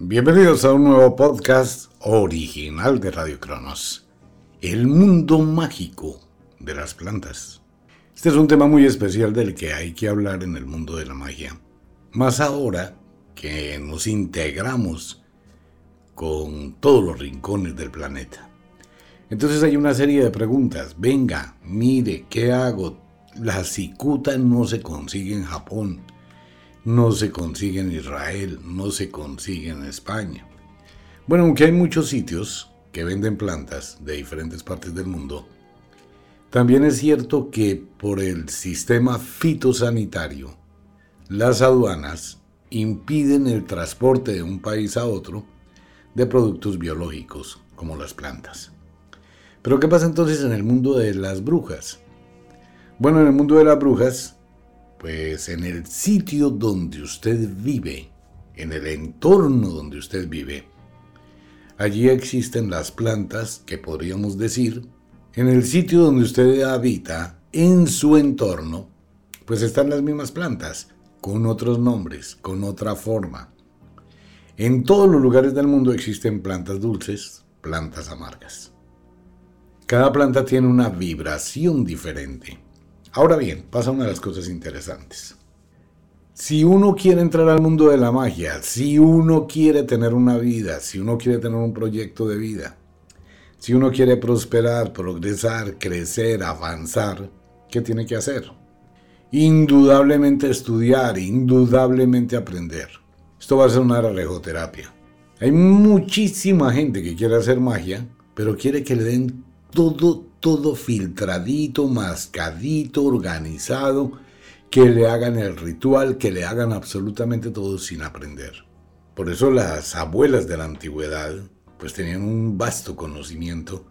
Bienvenidos a un nuevo podcast original de Radio Cronos. El mundo mágico de las plantas. Este es un tema muy especial del que hay que hablar en el mundo de la magia. Más ahora que nos integramos con todos los rincones del planeta. Entonces hay una serie de preguntas. Venga, mire, ¿qué hago? La cicuta no se consigue en Japón no se consigue en Israel, no se consigue en España. Bueno, aunque hay muchos sitios que venden plantas de diferentes partes del mundo, también es cierto que por el sistema fitosanitario, las aduanas impiden el transporte de un país a otro de productos biológicos como las plantas. Pero ¿qué pasa entonces en el mundo de las brujas? Bueno, en el mundo de las brujas pues en el sitio donde usted vive, en el entorno donde usted vive, allí existen las plantas que podríamos decir, en el sitio donde usted habita, en su entorno, pues están las mismas plantas, con otros nombres, con otra forma. En todos los lugares del mundo existen plantas dulces, plantas amargas. Cada planta tiene una vibración diferente. Ahora bien, pasa una de las cosas interesantes. Si uno quiere entrar al mundo de la magia, si uno quiere tener una vida, si uno quiere tener un proyecto de vida, si uno quiere prosperar, progresar, crecer, avanzar, ¿qué tiene que hacer? Indudablemente estudiar, indudablemente aprender. Esto va a ser una rejoterapia. Hay muchísima gente que quiere hacer magia, pero quiere que le den todo, todo filtradito, mascadito, organizado, que le hagan el ritual, que le hagan absolutamente todo sin aprender. Por eso las abuelas de la antigüedad pues tenían un vasto conocimiento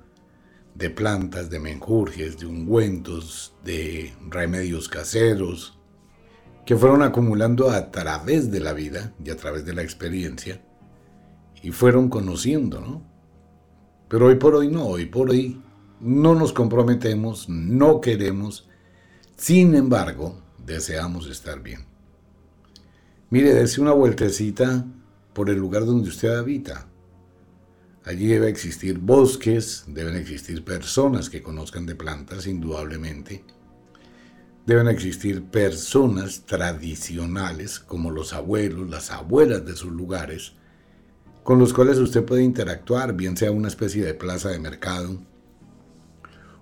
de plantas, de menjurjes, de ungüentos, de remedios caseros, que fueron acumulando a través de la vida y a través de la experiencia, y fueron conociendo, ¿no? Pero hoy por hoy no, hoy por hoy no nos comprometemos, no queremos, sin embargo, deseamos estar bien. Mire, dése una vueltecita por el lugar donde usted habita. Allí debe existir bosques, deben existir personas que conozcan de plantas, indudablemente. Deben existir personas tradicionales, como los abuelos, las abuelas de sus lugares, con los cuales usted puede interactuar, bien sea una especie de plaza de mercado,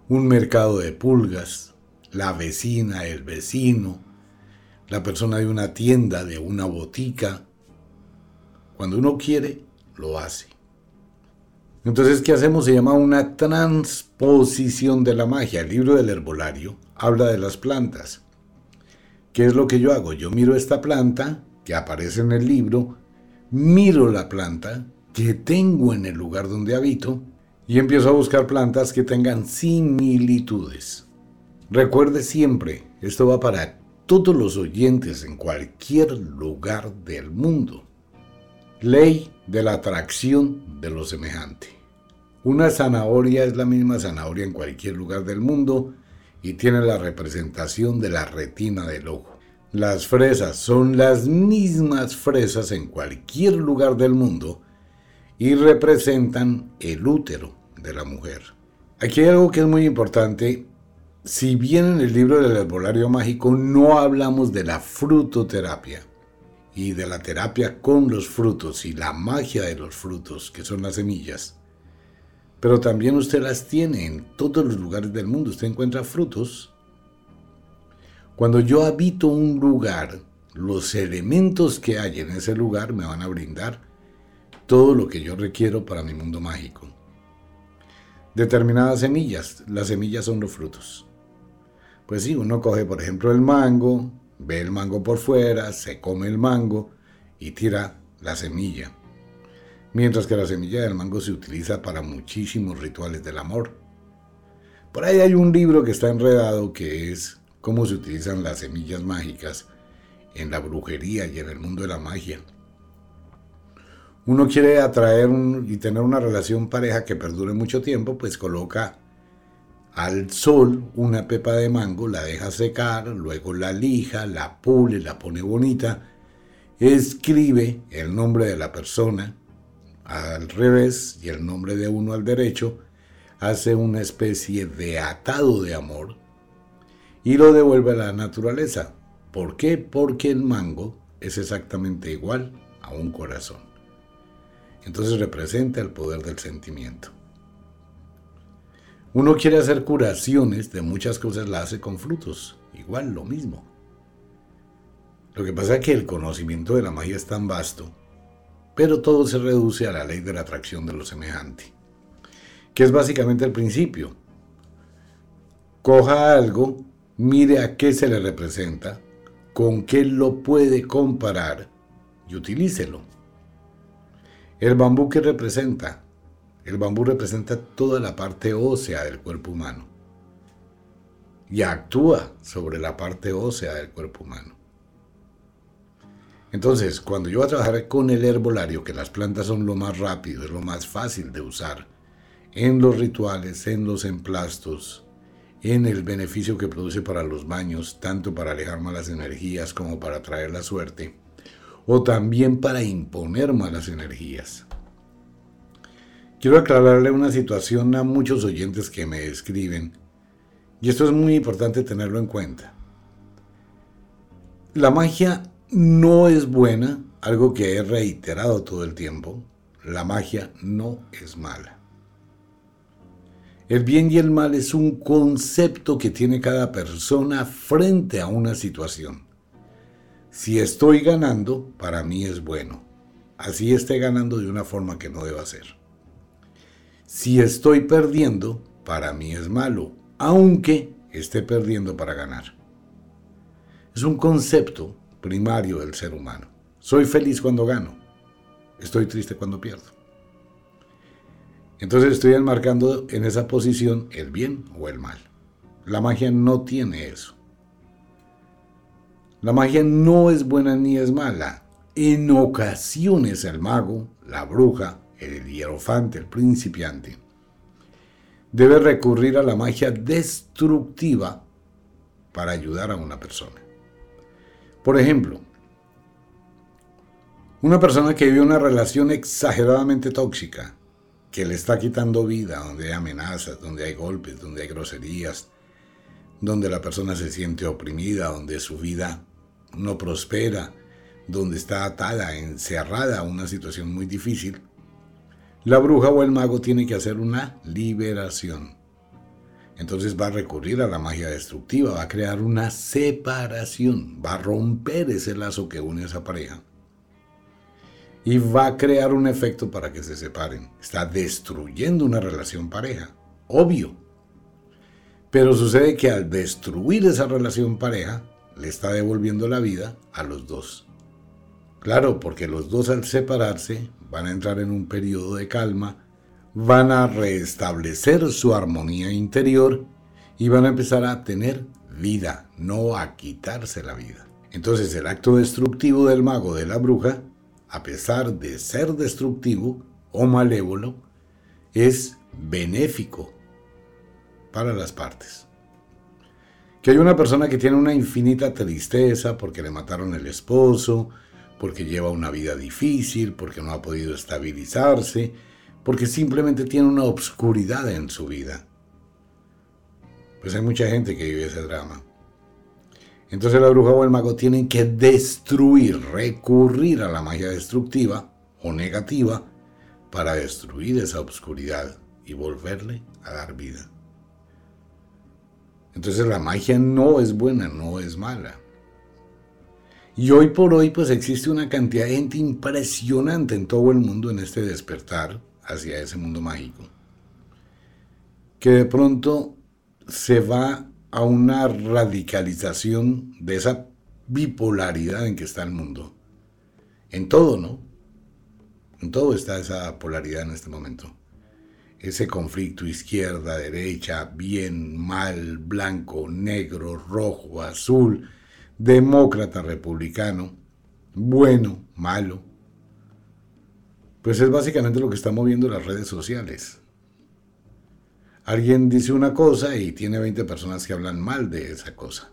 un mercado de pulgas, la vecina, el vecino, la persona de una tienda, de una botica, Cuando uno quiere, lo hace. Entonces, ¿qué hacemos? Se llama una transposición de la magia. El libro del herbolario habla de las plantas. ¿Qué es lo que yo hago? Yo miro esta planta que aparece en el libro, miro la planta que tengo en el lugar donde habito y empiezo a buscar plantas que tengan similitudes. Recuerde siempre, esto va para todos los oyentes en cualquier lugar del mundo. Ley de la atracción de lo semejante. Una zanahoria es la misma zanahoria en cualquier lugar del mundo y tiene la representación de la retina del ojo. Las fresas son las mismas fresas en cualquier lugar del mundo y representan el útero de la mujer. Aquí hay algo que es muy importante. Si bien en el libro del herbolario mágico no hablamos de la frutoterapia y de la terapia con los frutos y la magia de los frutos, que son las semillas, pero también usted las tiene en todos los lugares del mundo. Usted encuentra frutos. Cuando yo habito un lugar, los elementos que hay en ese lugar me van a brindar todo lo que yo requiero para mi mundo mágico. Determinadas semillas, las semillas son los frutos. Pues sí, uno coge por ejemplo el mango, ve el mango por fuera, se come el mango y tira la semilla. Mientras que la semilla del mango se utiliza para muchísimos rituales del amor. Por ahí hay un libro que está enredado que es cómo se utilizan las semillas mágicas en la brujería y en el mundo de la magia uno quiere atraer y tener una relación pareja que perdure mucho tiempo, pues coloca al sol una pepa de mango, la deja secar, luego la lija, la pule, la pone bonita, escribe el nombre de la persona al revés y el nombre de uno al derecho, hace una especie de atado de amor y lo devuelve a la naturaleza. ¿Por qué? Porque el mango es exactamente igual a un corazón. Entonces representa el poder del sentimiento. Uno quiere hacer curaciones de muchas cosas, la hace con frutos. Igual, lo mismo. Lo que pasa es que el conocimiento de la magia es tan vasto, pero todo se reduce a la ley de la atracción de lo semejante, que es básicamente el principio. Coja algo, mire a qué se le representa, con qué lo puede comparar y utilícelo. El bambú que representa, el bambú representa toda la parte ósea del cuerpo humano y actúa sobre la parte ósea del cuerpo humano. Entonces, cuando yo voy a trabajar con el herbolario, que las plantas son lo más rápido, es lo más fácil de usar, en los rituales, en los emplastos, en el beneficio que produce para los baños, tanto para alejar malas energías como para traer la suerte, o también para imponer malas energías. Quiero aclararle una situación a muchos oyentes que me escriben, y esto es muy importante tenerlo en cuenta. La magia no es buena, algo que he reiterado todo el tiempo. La magia no es mala. El bien y el mal es un concepto que tiene cada persona frente a una situación. Si estoy ganando, para mí es bueno. Así esté ganando de una forma que no deba ser. Si estoy perdiendo, para mí es malo, aunque esté perdiendo para ganar. Es un concepto primario del ser humano. Soy feliz cuando gano, estoy triste cuando pierdo. Entonces estoy enmarcando en esa posición el bien o el mal. La magia no tiene eso. La magia no es buena ni es mala. En ocasiones el mago, la bruja, el hierofante, el principiante, debe recurrir a la magia destructiva para ayudar a una persona. Por ejemplo, una persona que vive una relación exageradamente tóxica, que le está quitando vida, donde hay amenazas, donde hay golpes, donde hay groserías, donde la persona se siente oprimida, donde su vida no prospera, donde está atada, encerrada a una situación muy difícil, la bruja o el mago tiene que hacer una liberación. Entonces va a recurrir a la magia destructiva, va a crear una separación, va a romper ese lazo que une a esa pareja. y va a crear un efecto para que se separen. Está destruyendo una relación pareja, obvio. Pero sucede que al destruir esa relación pareja, le está devolviendo la vida a los dos. Claro, porque los dos al separarse van a entrar en un periodo de calma, van a restablecer su armonía interior y van a empezar a tener vida, no a quitarse la vida. Entonces el acto destructivo del mago de la bruja a pesar de ser destructivo o malévolo, es benéfico para las partes. Que hay una persona que tiene una infinita tristeza porque le mataron el esposo, porque lleva una vida difícil, porque no ha podido estabilizarse, porque simplemente tiene una obscuridad en su vida. Pues hay mucha gente que vive ese drama. Entonces la bruja o el mago tienen que destruir, recurrir a la magia destructiva o negativa para destruir esa oscuridad y volverle a dar vida. Entonces la magia no es buena, no es mala. Y hoy por hoy pues existe una cantidad de gente impresionante en todo el mundo en este despertar hacia ese mundo mágico. Que de pronto se va a una radicalización de esa bipolaridad en que está el mundo. En todo, ¿no? En todo está esa polaridad en este momento. Ese conflicto izquierda, derecha, bien, mal, blanco, negro, rojo, azul, demócrata, republicano, bueno, malo. Pues es básicamente lo que está moviendo las redes sociales. Alguien dice una cosa y tiene 20 personas que hablan mal de esa cosa.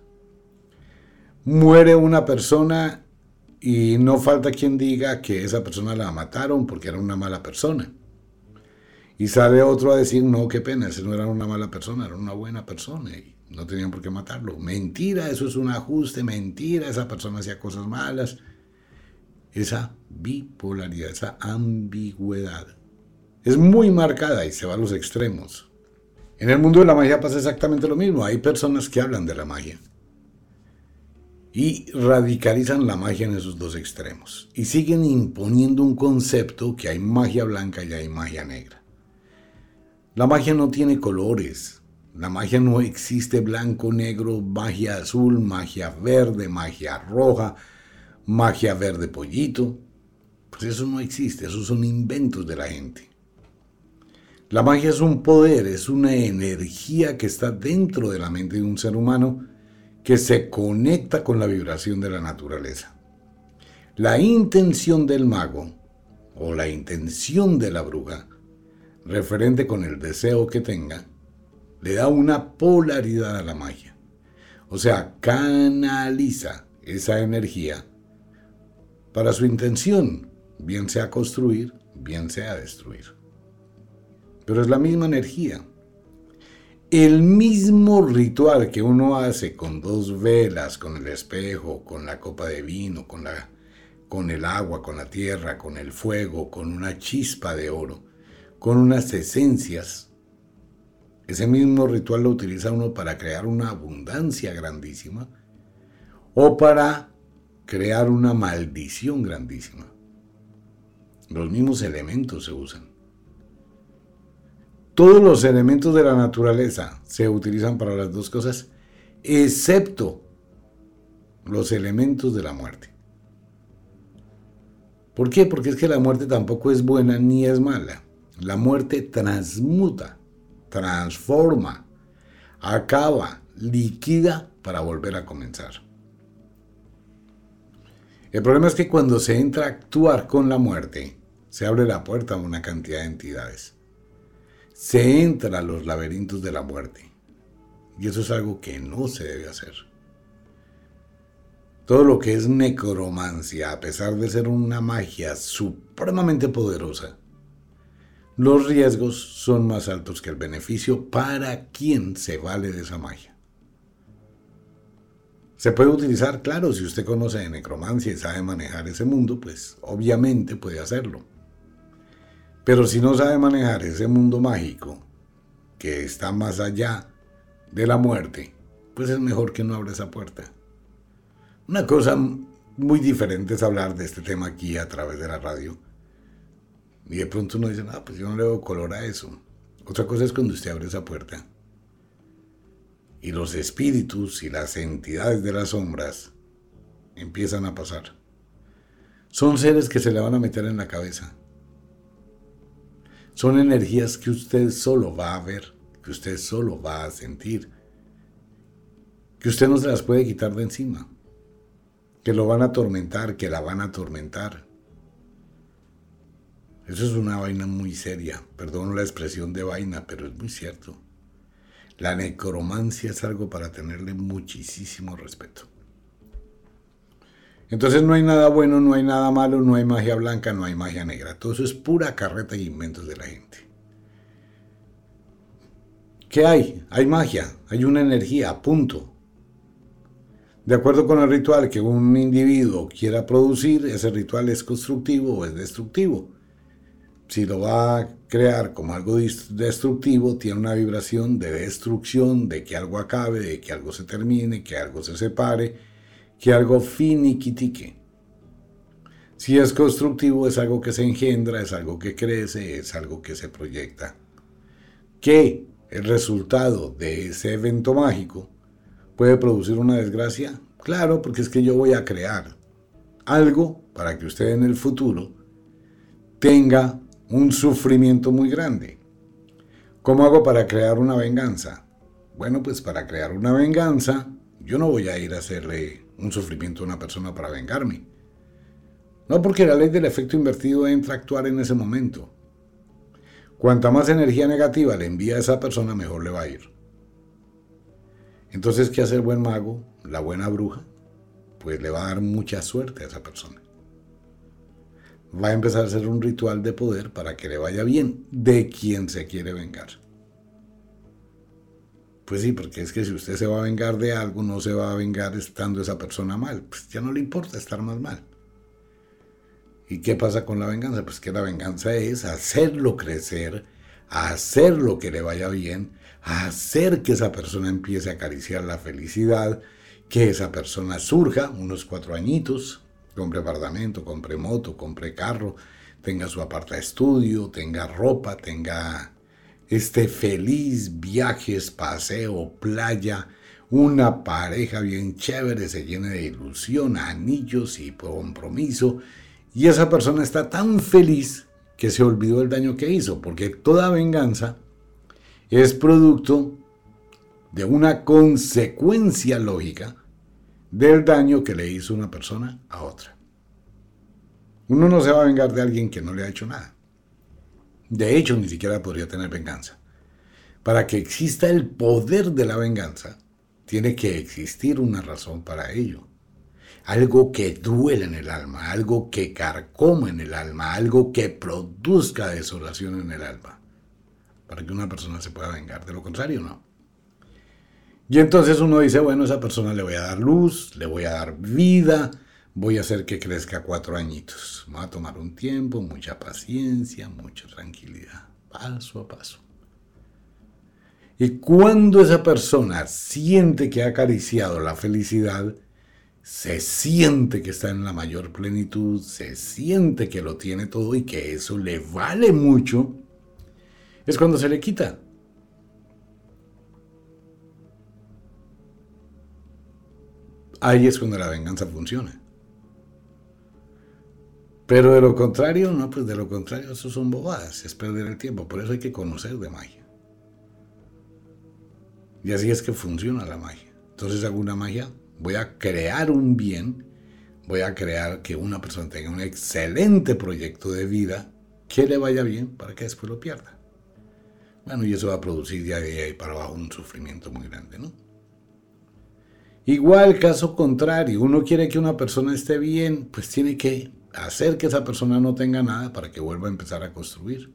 Muere una persona y no falta quien diga que esa persona la mataron porque era una mala persona. Y sale otro a decir, no, qué pena, ese no era una mala persona, era una buena persona y no tenían por qué matarlo. Mentira, eso es un ajuste, mentira, esa persona hacía cosas malas. Esa bipolaridad, esa ambigüedad es muy marcada y se va a los extremos. En el mundo de la magia pasa exactamente lo mismo. Hay personas que hablan de la magia y radicalizan la magia en esos dos extremos y siguen imponiendo un concepto que hay magia blanca y hay magia negra. La magia no tiene colores. La magia no existe blanco, negro, magia azul, magia verde, magia roja, magia verde pollito. Pues eso no existe, esos son inventos de la gente. La magia es un poder, es una energía que está dentro de la mente de un ser humano que se conecta con la vibración de la naturaleza. La intención del mago o la intención de la bruja, referente con el deseo que tenga, le da una polaridad a la magia. O sea, canaliza esa energía para su intención, bien sea construir, bien sea destruir pero es la misma energía. El mismo ritual que uno hace con dos velas, con el espejo, con la copa de vino, con, la, con el agua, con la tierra, con el fuego, con una chispa de oro, con unas esencias, ese mismo ritual lo utiliza uno para crear una abundancia grandísima o para crear una maldición grandísima. Los mismos elementos se usan. Todos los elementos de la naturaleza se utilizan para las dos cosas, excepto los elementos de la muerte. ¿Por qué? Porque es que la muerte tampoco es buena ni es mala. La muerte transmuta, transforma, acaba, liquida para volver a comenzar. El problema es que cuando se entra a actuar con la muerte, se abre la puerta a una cantidad de entidades se entra a los laberintos de la muerte. Y eso es algo que no se debe hacer. Todo lo que es necromancia, a pesar de ser una magia supremamente poderosa, los riesgos son más altos que el beneficio para quien se vale de esa magia. Se puede utilizar, claro, si usted conoce de necromancia y sabe manejar ese mundo, pues obviamente puede hacerlo. Pero si no sabe manejar ese mundo mágico que está más allá de la muerte, pues es mejor que no abra esa puerta. Una cosa muy diferente es hablar de este tema aquí a través de la radio. Y de pronto uno dice, ah, pues yo no le veo color a eso. Otra cosa es cuando usted abre esa puerta y los espíritus y las entidades de las sombras empiezan a pasar. Son seres que se le van a meter en la cabeza. Son energías que usted solo va a ver, que usted solo va a sentir, que usted no se las puede quitar de encima, que lo van a atormentar, que la van a atormentar. Eso es una vaina muy seria, perdón la expresión de vaina, pero es muy cierto. La necromancia es algo para tenerle muchísimo respeto. Entonces no hay nada bueno, no hay nada malo, no hay magia blanca, no hay magia negra. Todo eso es pura carreta y inventos de la gente. ¿Qué hay? Hay magia, hay una energía, punto. De acuerdo con el ritual que un individuo quiera producir, ese ritual es constructivo o es destructivo. Si lo va a crear como algo destructivo, tiene una vibración de destrucción, de que algo acabe, de que algo se termine, que algo se separe, que algo finiquitique. Si es constructivo, es algo que se engendra, es algo que crece, es algo que se proyecta. Que el resultado de ese evento mágico puede producir una desgracia? Claro, porque es que yo voy a crear algo para que usted en el futuro tenga un sufrimiento muy grande. ¿Cómo hago para crear una venganza? Bueno, pues para crear una venganza, yo no voy a ir a hacerle un sufrimiento a una persona para vengarme. No porque la ley del efecto invertido entra a actuar en ese momento. Cuanta más energía negativa le envía a esa persona, mejor le va a ir. Entonces, ¿qué hace el buen mago, la buena bruja? Pues le va a dar mucha suerte a esa persona. Va a empezar a hacer un ritual de poder para que le vaya bien de quien se quiere vengar. Pues sí, porque es que si usted se va a vengar de algo, no se va a vengar estando esa persona mal. Pues ya no le importa estar más mal. ¿Y qué pasa con la venganza? Pues que la venganza es hacerlo crecer, hacerlo que le vaya bien, hacer que esa persona empiece a acariciar la felicidad, que esa persona surja, unos cuatro añitos, compre apartamento, compre moto, compre carro, tenga su aparta estudio, tenga ropa, tenga este feliz viajes, paseo, playa, una pareja bien chévere, se llene de ilusión, anillos y compromiso, y esa persona está tan feliz que se olvidó del daño que hizo, porque toda venganza es producto de una consecuencia lógica del daño que le hizo una persona a otra. Uno no se va a vengar de alguien que no le ha hecho nada. De hecho, ni siquiera podría tener venganza. Para que exista el poder de la venganza, tiene que existir una razón para ello. Algo que duele en el alma, algo que carcoma en el alma, algo que produzca desolación en el alma para que una persona se pueda vengar. De lo contrario, no. Y entonces uno dice, bueno, a esa persona le voy a dar luz, le voy a dar vida, voy a hacer que crezca cuatro añitos. Va a tomar un tiempo, mucha paciencia, mucha tranquilidad, paso a paso. Y cuando esa persona siente que ha acariciado la felicidad, se siente que está en la mayor plenitud, se siente que lo tiene todo y que eso le vale mucho, es cuando se le quita. Ahí es cuando la venganza funciona. Pero de lo contrario, no, pues de lo contrario, eso son bobadas, es perder el tiempo. Por eso hay que conocer de magia. Y así es que funciona la magia. Entonces hago una magia, voy a crear un bien, voy a crear que una persona tenga un excelente proyecto de vida, que le vaya bien para que después lo pierda. Bueno, y eso va a producir de ahí para abajo un sufrimiento muy grande, ¿no? Igual, caso contrario, uno quiere que una persona esté bien, pues tiene que hacer que esa persona no tenga nada para que vuelva a empezar a construir.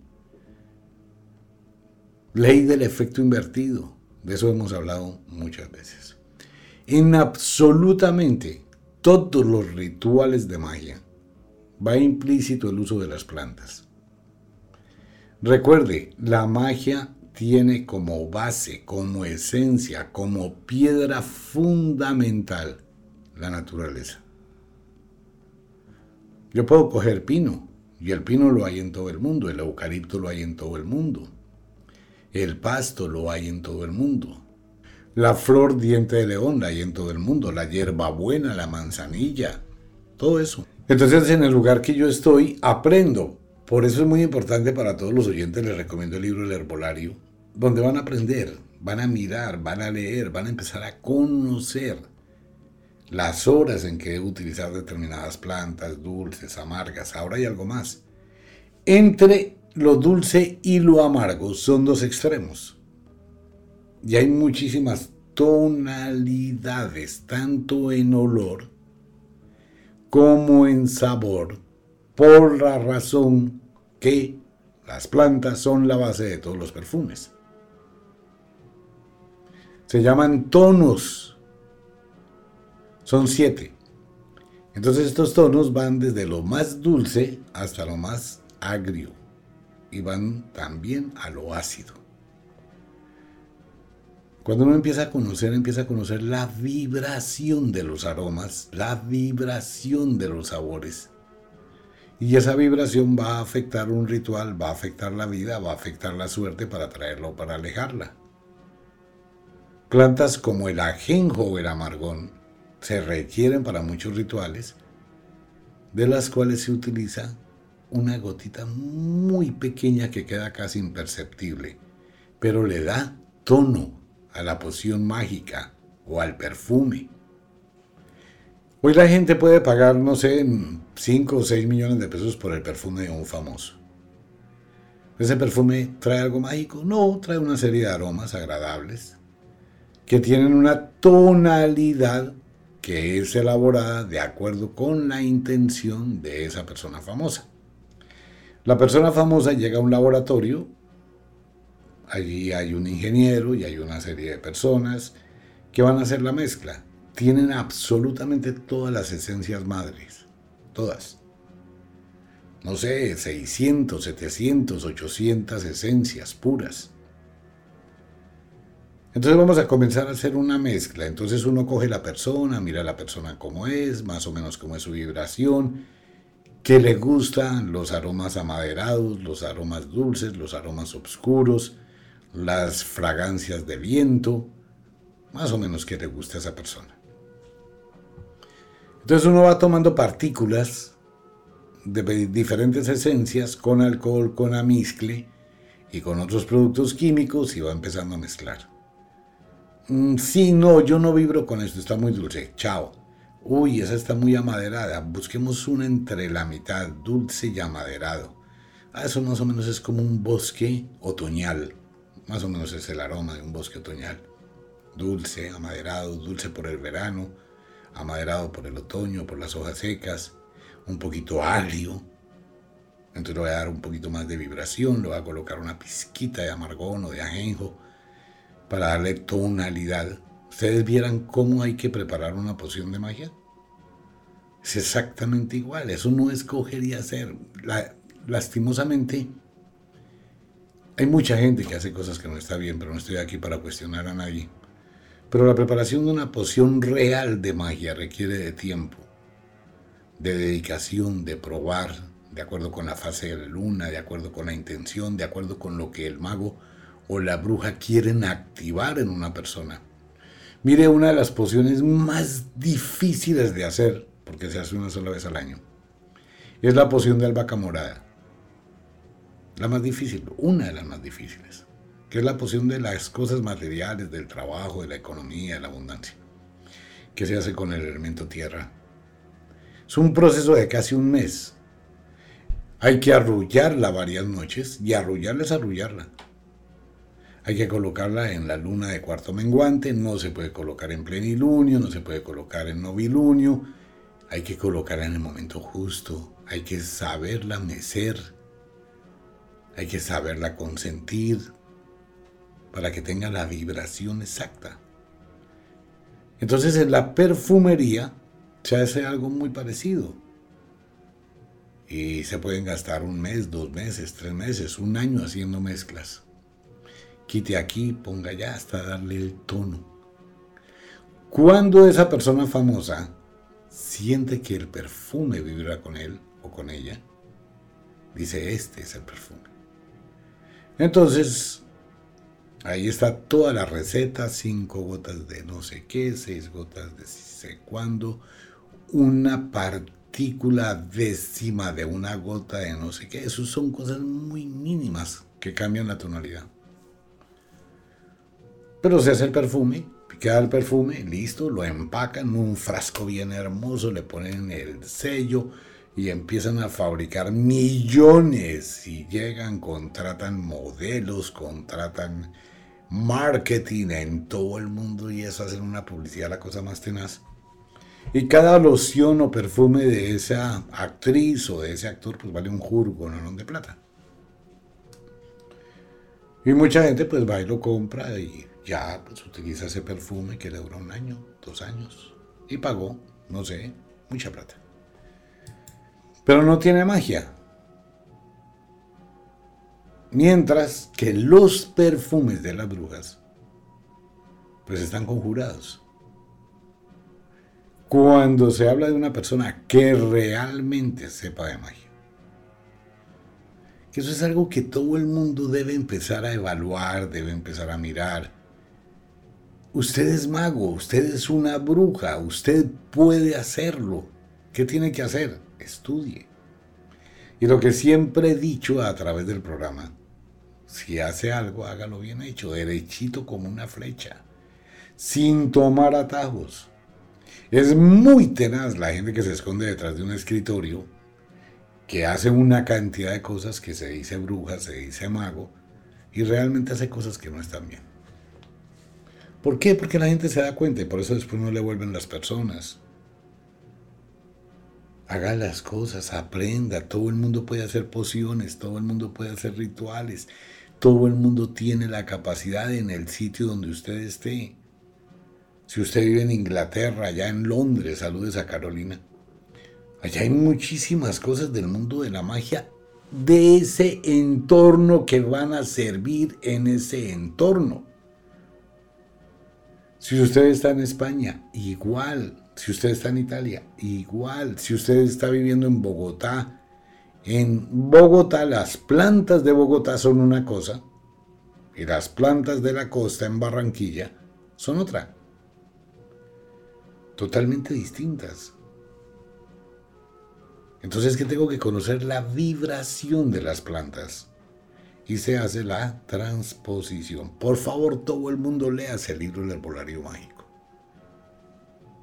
Ley del efecto invertido, de eso hemos hablado muchas veces. En absolutamente todos los rituales de magia va implícito el uso de las plantas. Recuerde, la magia tiene como base, como esencia, como piedra fundamental la naturaleza. Yo puedo coger pino, y el pino lo hay en todo el mundo, el eucalipto lo hay en todo el mundo, el pasto lo hay en todo el mundo, la flor diente de león la hay en todo el mundo, la hierba buena, la manzanilla, todo eso. Entonces en el lugar que yo estoy aprendo. Por eso es muy importante para todos los oyentes, les recomiendo el libro El Herbolario, donde van a aprender, van a mirar, van a leer, van a empezar a conocer las horas en que debo utilizar determinadas plantas, dulces, amargas. Ahora hay algo más. Entre lo dulce y lo amargo son dos extremos. Y hay muchísimas tonalidades, tanto en olor como en sabor, por la razón que las plantas son la base de todos los perfumes. Se llaman tonos. Son siete. Entonces estos tonos van desde lo más dulce hasta lo más agrio y van también a lo ácido. Cuando uno empieza a conocer, empieza a conocer la vibración de los aromas, la vibración de los sabores. Y esa vibración va a afectar un ritual, va a afectar la vida, va a afectar la suerte para traerlo o para alejarla. Plantas como el ajenjo o el amargón se requieren para muchos rituales, de las cuales se utiliza una gotita muy pequeña que queda casi imperceptible, pero le da tono a la poción mágica o al perfume. Hoy la gente puede pagar, no sé, 5 o 6 millones de pesos por el perfume de un famoso. ¿Ese perfume trae algo mágico? No, trae una serie de aromas agradables que tienen una tonalidad que es elaborada de acuerdo con la intención de esa persona famosa. La persona famosa llega a un laboratorio Allí hay un ingeniero y hay una serie de personas que van a hacer la mezcla. Tienen absolutamente todas las esencias madres. Todas. No sé, 600, 700, 800 esencias puras. Entonces vamos a comenzar a hacer una mezcla. Entonces uno coge la persona, mira a la persona cómo es, más o menos cómo es su vibración, qué le gustan los aromas amaderados, los aromas dulces, los aromas oscuros, las fragancias de viento, más o menos que le gusta a esa persona. Entonces uno va tomando partículas de diferentes esencias con alcohol, con amizcle y con otros productos químicos y va empezando a mezclar. Mm, sí, no, yo no vibro con esto, está muy dulce, chao. Uy, esa está muy amaderada, busquemos una entre la mitad, dulce y amaderado. Ah, eso más o menos es como un bosque otoñal. Más o menos es el aroma de un bosque otoñal. Dulce, amaderado, dulce por el verano, amaderado por el otoño, por las hojas secas, un poquito agrio. Entonces le voy a dar un poquito más de vibración, le voy a colocar una pizquita de amargón o de ajenjo para darle tonalidad. Ustedes vieran cómo hay que preparar una poción de magia. Es exactamente igual, eso no es coger y hacer. lastimosamente, hay mucha gente que hace cosas que no está bien, pero no estoy aquí para cuestionar a nadie. Pero la preparación de una poción real de magia requiere de tiempo, de dedicación, de probar, de acuerdo con la fase de la luna, de acuerdo con la intención, de acuerdo con lo que el mago o la bruja quieren activar en una persona. Mire, una de las pociones más difíciles de hacer, porque se hace una sola vez al año, es la poción de albahaca morada la más difícil, una de las más difíciles, que es la posición de las cosas materiales, del trabajo, de la economía, de la abundancia, que se hace con el elemento tierra. Es un proceso de casi un mes. Hay que arrullarla varias noches y arrullarla es arrullarla. Hay que colocarla en la luna de cuarto menguante, no se puede colocar en plenilunio, no se puede colocar en novilunio, hay que colocarla en el momento justo, hay que saberla mecer hay que saberla consentir para que tenga la vibración exacta. Entonces en la perfumería se hace algo muy parecido. Y se pueden gastar un mes, dos meses, tres meses, un año haciendo mezclas. Quite aquí, ponga allá hasta darle el tono. Cuando esa persona famosa siente que el perfume vibra con él o con ella, dice, este es el perfume. Entonces, ahí está toda la receta, cinco gotas de no sé qué, seis gotas de sé cuándo, una partícula décima de una gota de no sé qué. Eso son cosas muy mínimas que cambian la tonalidad. Pero se hace el perfume, queda el perfume, listo, lo empacan en un frasco bien hermoso, le ponen el sello y empiezan a fabricar millones y llegan, contratan modelos, contratan marketing en todo el mundo y eso hacen una publicidad la cosa más tenaz. Y cada loción o perfume de esa actriz o de ese actor pues vale un jurgo, no de plata. Y mucha gente pues va y lo compra y ya pues utiliza ese perfume que le dura un año, dos años. Y pagó, no sé, mucha plata. Pero no tiene magia. Mientras que los perfumes de las brujas pues están conjurados. Cuando se habla de una persona que realmente sepa de magia. Que eso es algo que todo el mundo debe empezar a evaluar, debe empezar a mirar. Usted es mago, usted es una bruja, usted puede hacerlo. ¿Qué tiene que hacer? Estudie. Y lo que siempre he dicho a través del programa, si hace algo, hágalo bien hecho, derechito como una flecha, sin tomar atajos. Es muy tenaz la gente que se esconde detrás de un escritorio, que hace una cantidad de cosas que se dice bruja, se dice mago, y realmente hace cosas que no están bien. ¿Por qué? Porque la gente se da cuenta y por eso después no le vuelven las personas. Haga las cosas, aprenda, todo el mundo puede hacer pociones, todo el mundo puede hacer rituales, todo el mundo tiene la capacidad en el sitio donde usted esté. Si usted vive en Inglaterra, allá en Londres, saludes a Carolina. Allá hay muchísimas cosas del mundo de la magia, de ese entorno que van a servir en ese entorno. Si usted está en España, igual. Si usted está en Italia, igual. Si usted está viviendo en Bogotá, en Bogotá las plantas de Bogotá son una cosa y las plantas de la costa en Barranquilla son otra. Totalmente distintas. Entonces que tengo que conocer la vibración de las plantas y se hace la transposición. Por favor, todo el mundo lea el libro El herbolario mágico.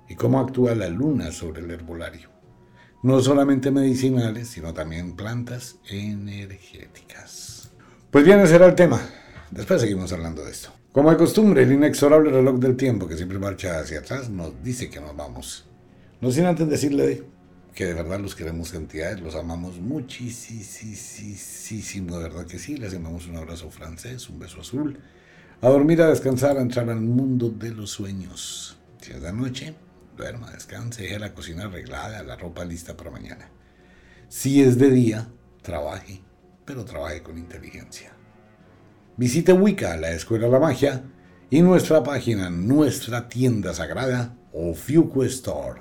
Y cómo actúa la luna sobre el herbolario no solamente medicinales, sino también plantas energéticas. Pues bien, ese será el tema. Después seguimos hablando de esto. Como de costumbre, el inexorable reloj del tiempo que siempre marcha hacia atrás nos dice que nos vamos. No sin antes decirle que de verdad los queremos entidades, los amamos muchísimo, de verdad que sí. Les enviamos un abrazo francés, un beso azul. A dormir, a descansar, a entrar al mundo de los sueños. Si es de noche, duerma, descanse, deje la cocina arreglada, la ropa lista para mañana. Si es de día, trabaje, pero trabaje con inteligencia. Visite Wicca, la Escuela de la Magia, y nuestra página, nuestra tienda sagrada, Ofiuco Store.